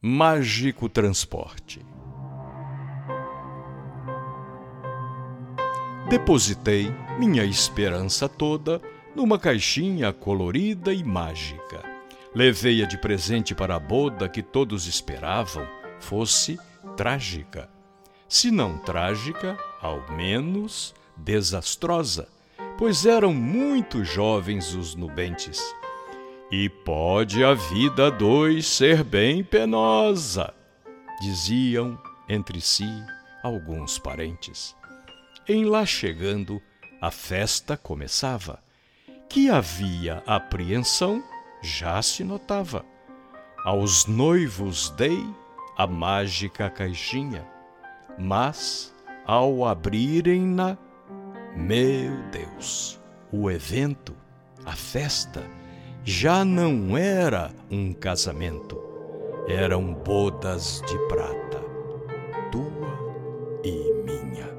Mágico Transporte. Depositei minha esperança toda numa caixinha colorida e mágica. Levei-a de presente para a boda que todos esperavam fosse trágica. Se não trágica, ao menos desastrosa, pois eram muito jovens os nubentes e pode a vida dois ser bem penosa, diziam entre si alguns parentes. Em lá chegando, a festa começava. Que havia apreensão já se notava. Aos noivos dei a mágica caixinha, mas ao abrirem-na, meu Deus, o evento, a festa, já não era um casamento, eram bodas de prata, tua e minha.